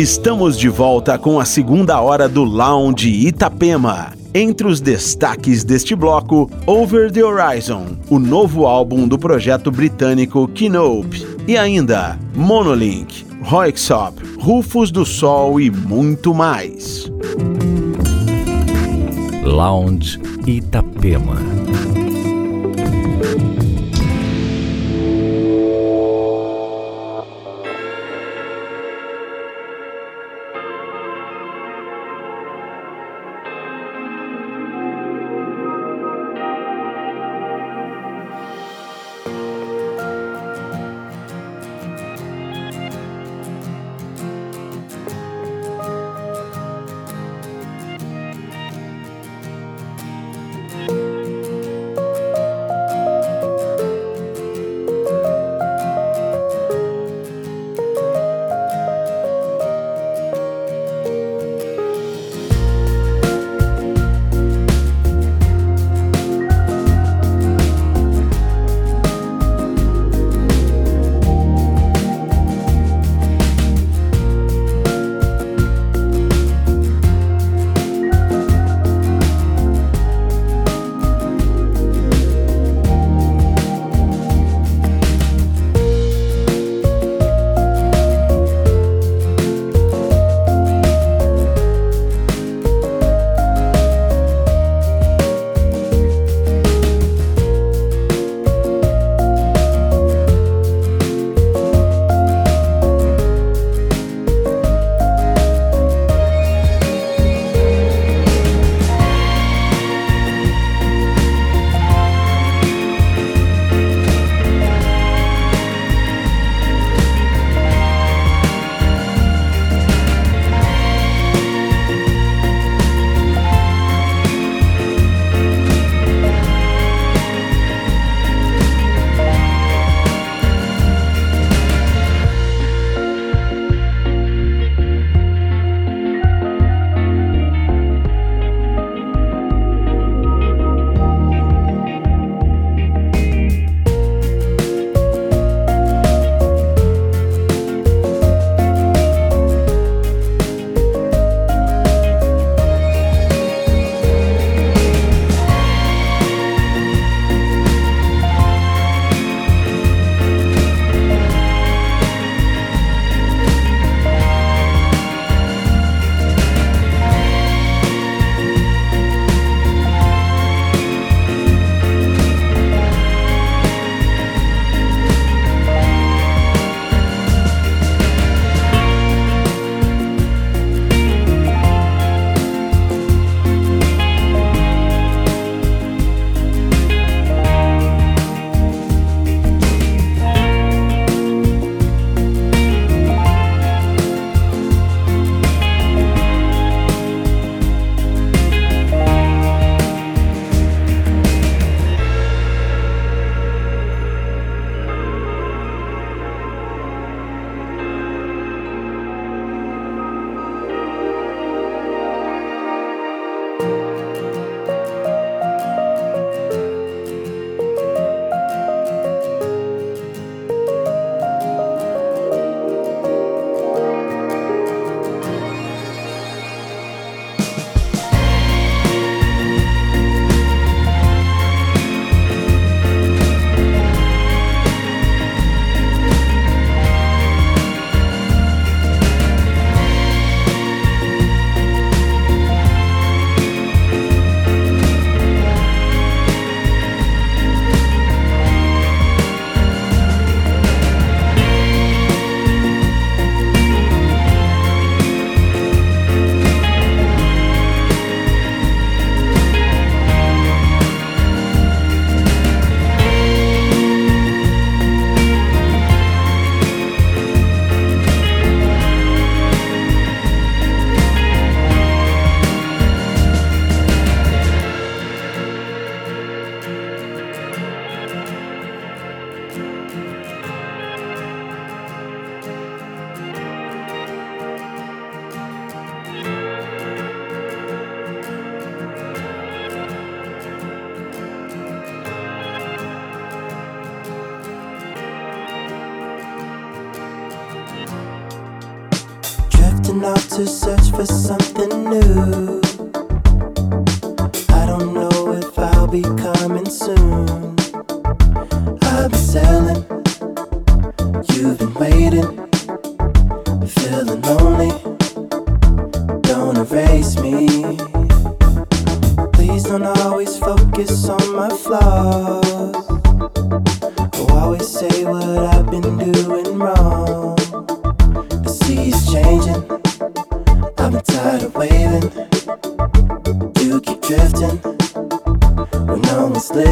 Estamos de volta com a segunda hora do Lounge Itapema. Entre os destaques deste bloco, Over the Horizon, o novo álbum do projeto britânico Kinope, e ainda Monolink, Roixop, Rufos do Sol e muito mais. Lounge Itapema.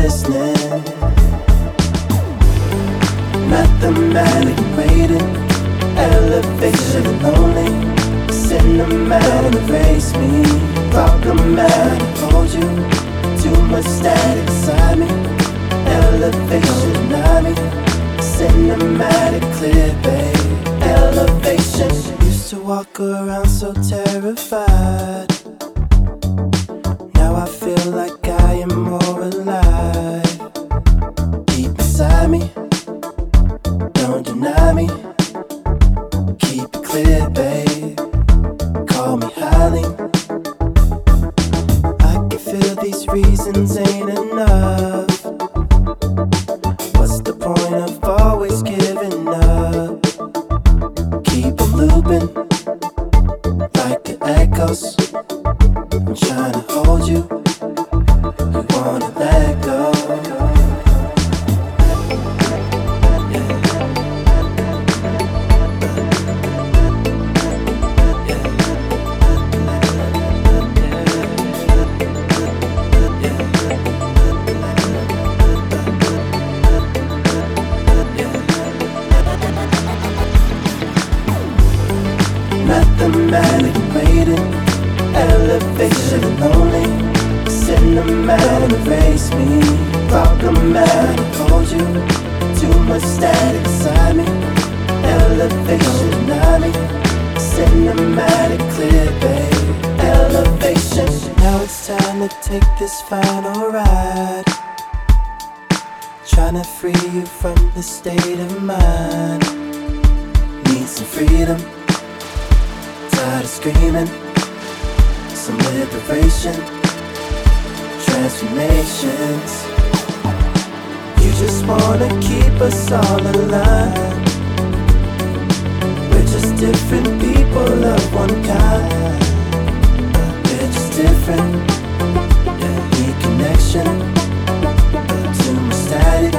listening. Mathematic waiting, elevation and only. Cinematic erase me, problematic hold you. Too much static inside me, elevation deny me. Cinematic clear, babe, elevation. Used to walk around so terrified. Now I feel like liberation, transformations. You just wanna keep us all alive. We're just different people of one kind. We're just different. Yeah, need connection. Too static.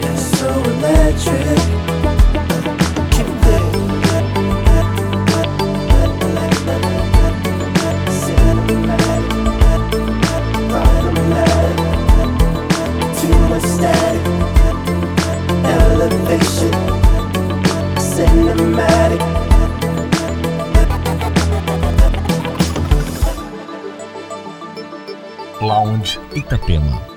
Yeah, so electric. Itapema.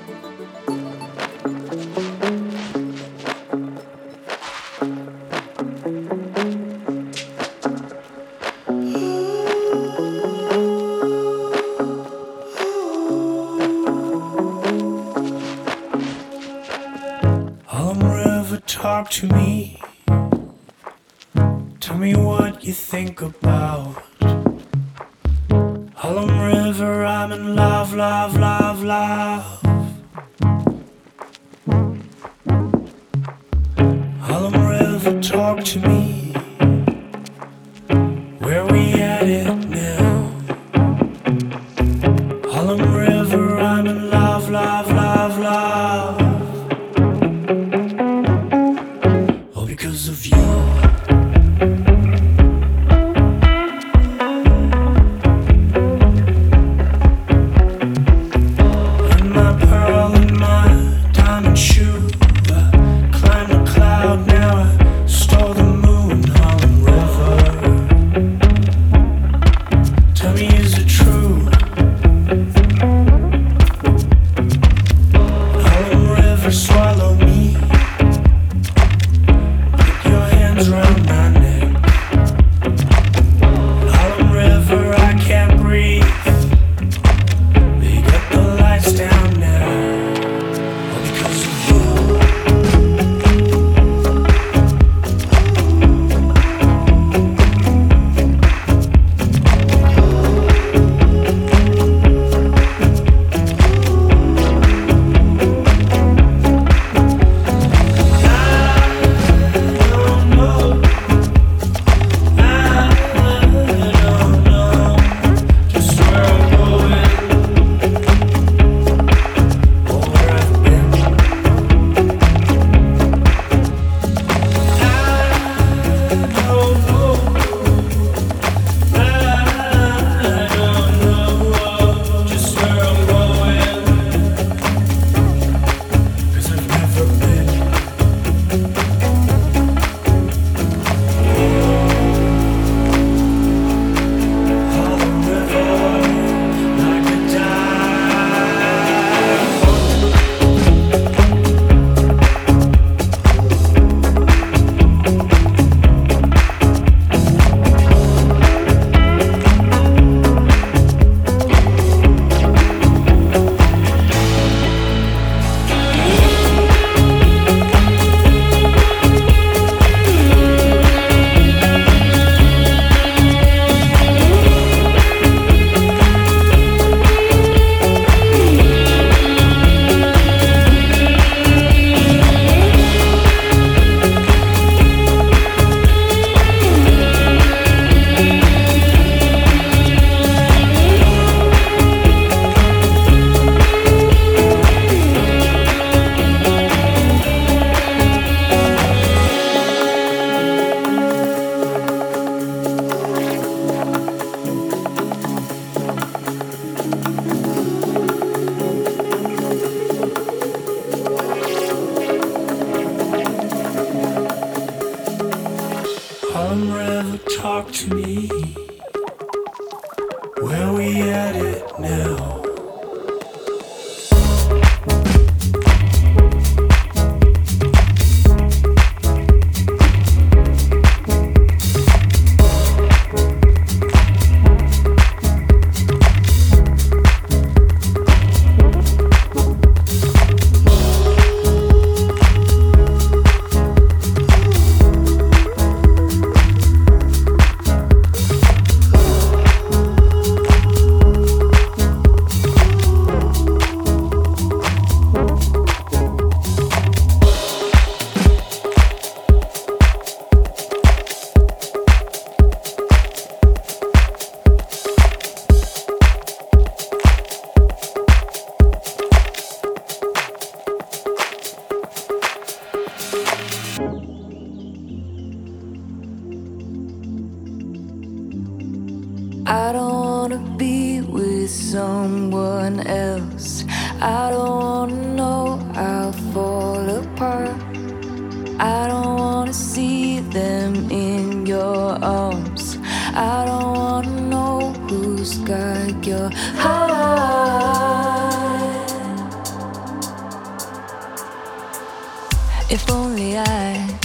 If only I.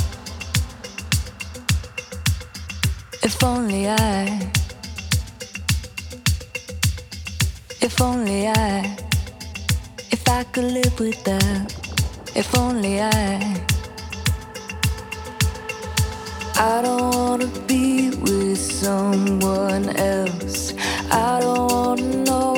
If only I. If only I. If I could live with that. If only I. I don't wanna be with someone else. I don't wanna know.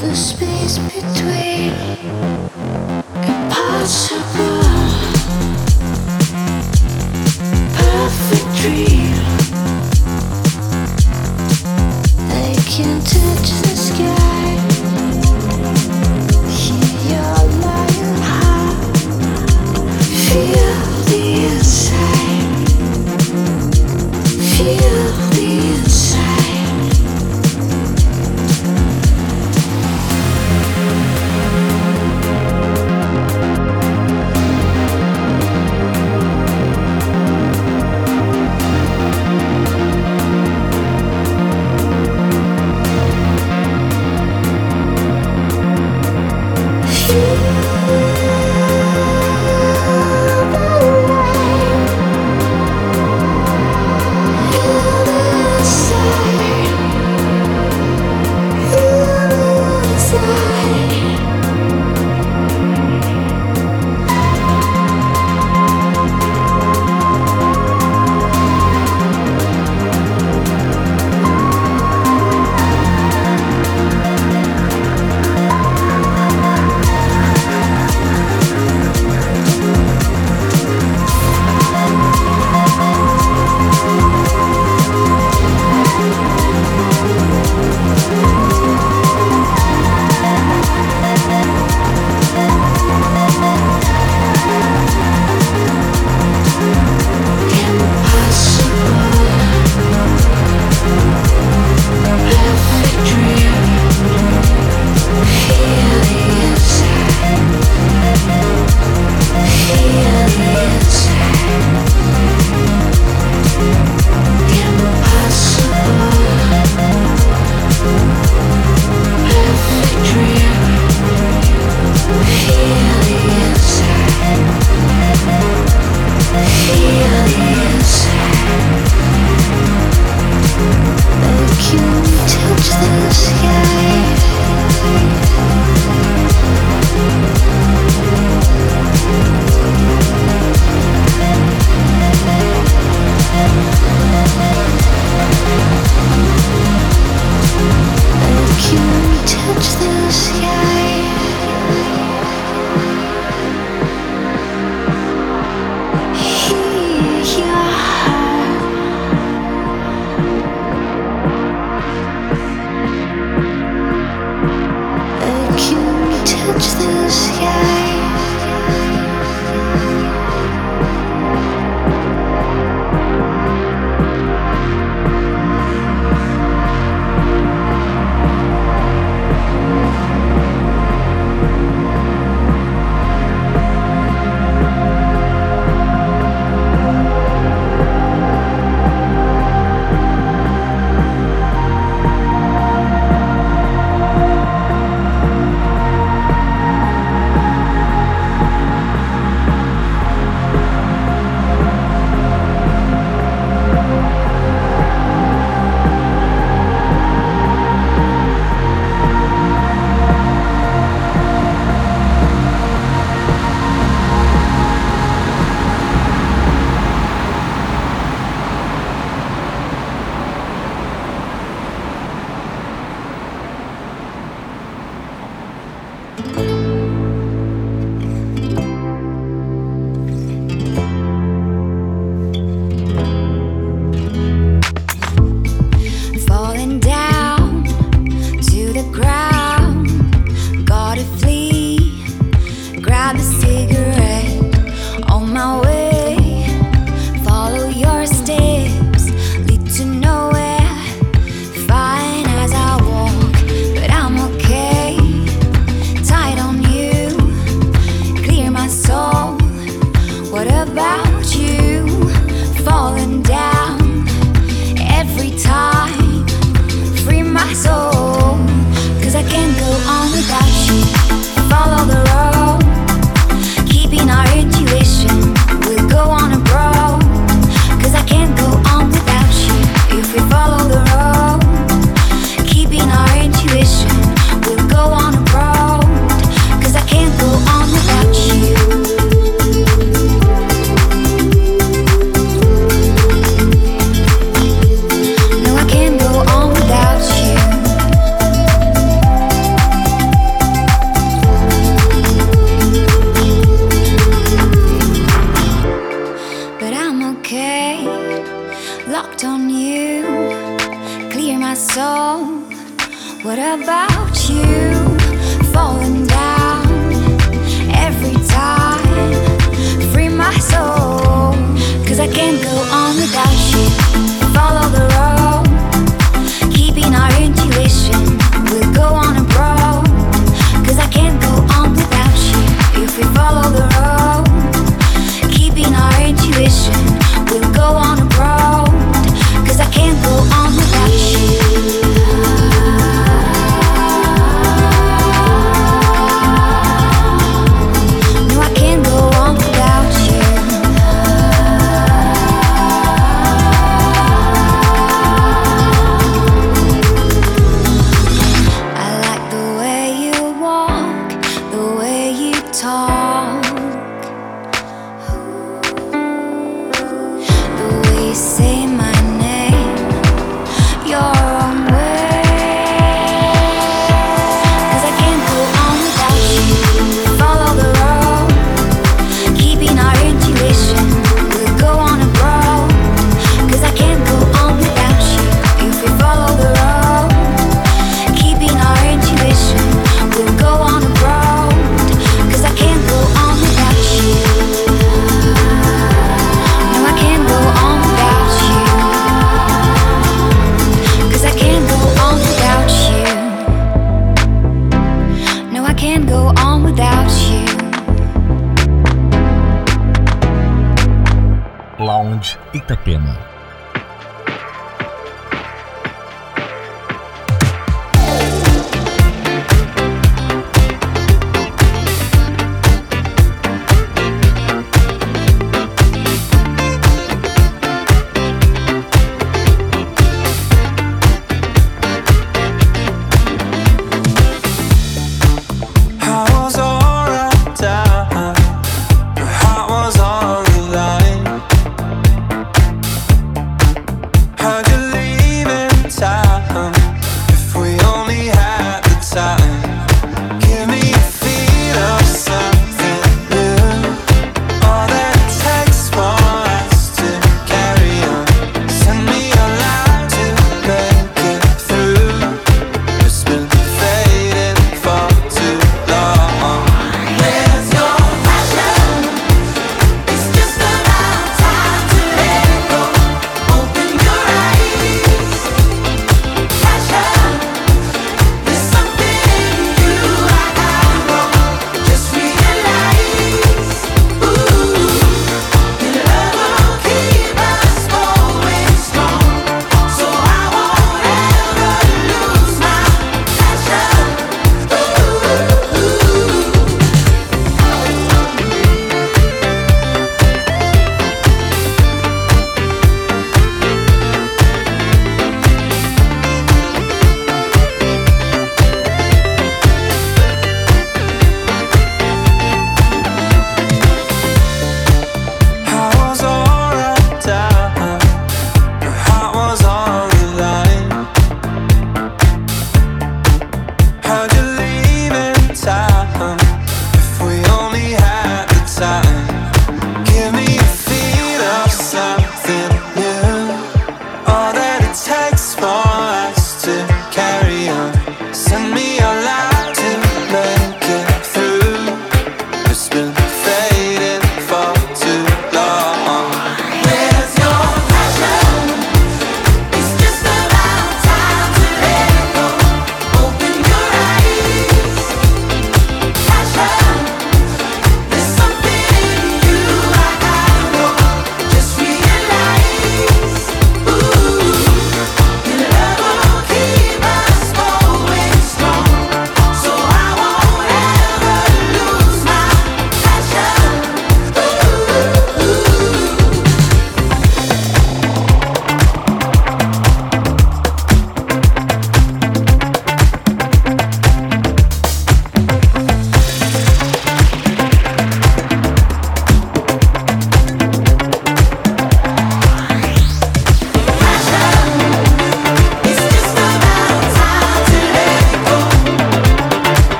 the space between. Impossible.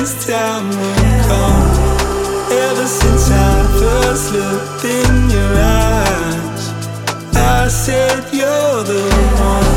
this time will come. Ever since I first looked in your eyes, I said you're the one.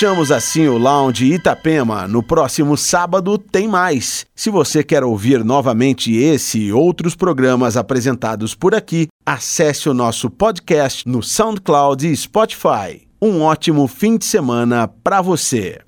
Fechamos assim o Lounge Itapema. No próximo sábado tem mais. Se você quer ouvir novamente esse e outros programas apresentados por aqui, acesse o nosso podcast no SoundCloud e Spotify. Um ótimo fim de semana para você.